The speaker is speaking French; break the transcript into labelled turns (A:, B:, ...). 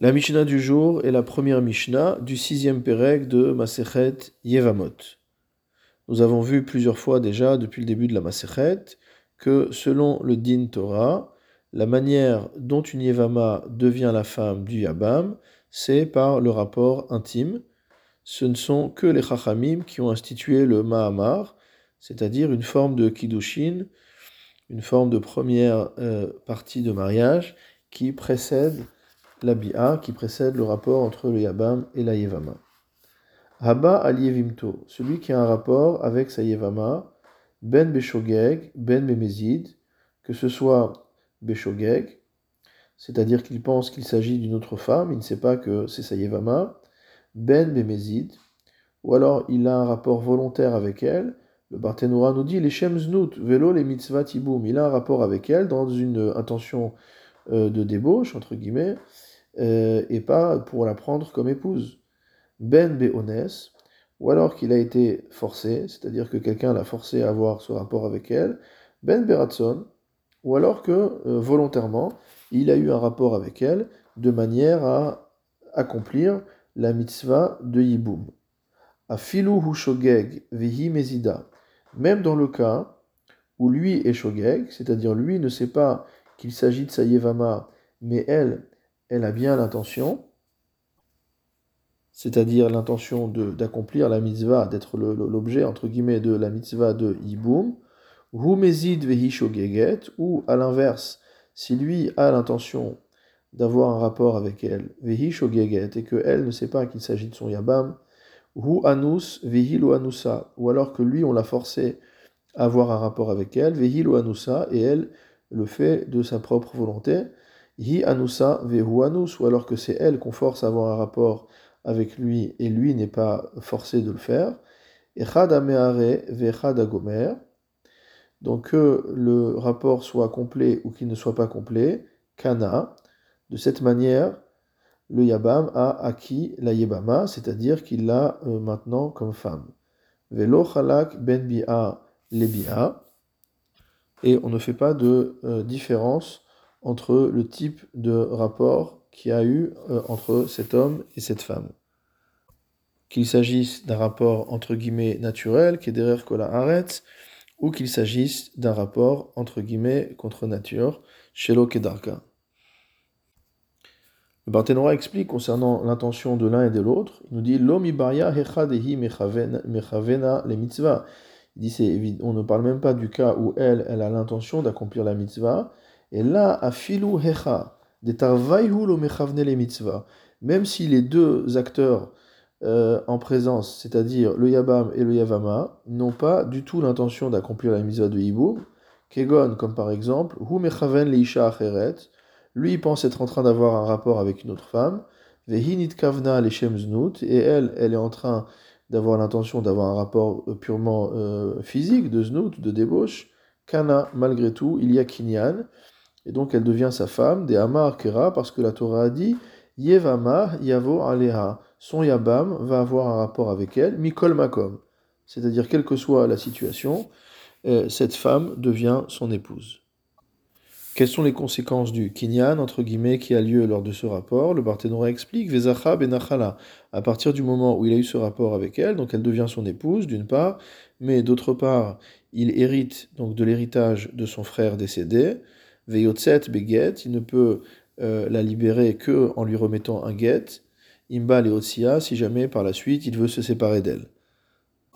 A: La Mishnah du jour est la première Mishnah du sixième Pérec de Masechet Yevamot. Nous avons vu plusieurs fois déjà depuis le début de la Masechet que selon le Din Torah, la manière dont une Yevama devient la femme du Yabam, c'est par le rapport intime. Ce ne sont que les Chachamim qui ont institué le Mahamar, c'est-à-dire une forme de Kiddushin, une forme de première euh, partie de mariage qui précède la bi'a qui précède le rapport entre le yabam et la yevama. Haba al yevimto, celui qui a un rapport avec sa yevama, ben beshogeg, ben bemezid, que ce soit beshogeg, c'est-à-dire qu'il pense qu'il s'agit d'une autre femme, il ne sait pas que c'est sa yevama, ben bemezid, ou alors il a un rapport volontaire avec elle, le Barthénora nous dit les shem znut, velo les mitzvah tiboum, il a un rapport avec elle dans une intention euh, de débauche, entre guillemets, euh, et pas pour la prendre comme épouse. Ben Beones, ou alors qu'il a été forcé, c'est-à-dire que quelqu'un l'a forcé à avoir ce rapport avec elle, Ben Beratson, ou alors que euh, volontairement, il a eu un rapport avec elle de manière à accomplir la mitzvah de Yiboum. Afilu hu shogeg vihi mezida. Même dans le cas où lui est shogeg, c'est-à-dire lui ne sait pas qu'il s'agit de sa yevama, mais elle, elle a bien l'intention, c'est-à-dire l'intention d'accomplir la mitzvah, d'être l'objet, entre guillemets, de la mitzvah de Yiboum, ou mezid geget, ou à l'inverse, si lui a l'intention d'avoir un rapport avec elle, geget, et qu'elle ne sait pas qu'il s'agit de son yabam, ou anus vehilo anusa, ou alors que lui on l'a forcé à avoir un rapport avec elle, vehilo anusa, et elle le fait de sa propre volonté, hi anusa vehu ou alors que c'est elle qu'on force à avoir un rapport avec lui et lui n'est pas forcé de le faire. Echad vechad. Donc que le rapport soit complet ou qu'il ne soit pas complet, kana. De cette manière, le Yabam a acquis la Yebama, c'est-à-dire qu'il l'a euh, maintenant comme femme. Velo chalak ben bi'a le bi'a. Et on ne fait pas de euh, différence entre le type de rapport qu'il y a eu euh, entre cet homme et cette femme. Qu'il s'agisse d'un rapport entre guillemets naturel, qui est derrière la arrête, ou qu'il s'agisse d'un rapport entre guillemets contre nature, shelo kedarka. Le Barthénora explique concernant l'intention de l'un et de l'autre, il nous dit L'homi baria hechadehi mechavena le mitzvah. Il dit on ne parle même pas du cas où elle, elle a l'intention d'accomplir la mitzvah, et là, afilu hecha, lo mechavne le mitzvah. Même si les deux acteurs euh, en présence, c'est-à-dire le Yabam et le Yavama, n'ont pas du tout l'intention d'accomplir la mitzvah de Yiboum, Kegon, comme par exemple, Hu mechaven leisha acheret, lui pense être en train d'avoir un rapport avec une autre femme, Vehinit kavna leshem et elle, elle est en train d'avoir l'intention d'avoir un rapport euh, purement euh, physique, de znut, de débauche, Kana, malgré tout, il y a kinyan, et donc elle devient sa femme, des Amar Kera, parce que la Torah a dit Yevama Yavo Aleha. Son Yabam va avoir un rapport avec elle, Mikol Makom. C'est-à-dire, quelle que soit la situation, euh, cette femme devient son épouse. Quelles sont les conséquences du kinyan, entre guillemets, qui a lieu lors de ce rapport? Le Barthénora explique Vezacha benachala. À partir du moment où il a eu ce rapport avec elle, donc elle devient son épouse, d'une part, mais d'autre part, il hérite donc de l'héritage de son frère décédé. Veyotzet beget, il ne peut euh, la libérer que en lui remettant un get. Imbal et Otsia, si jamais par la suite il veut se séparer d'elle.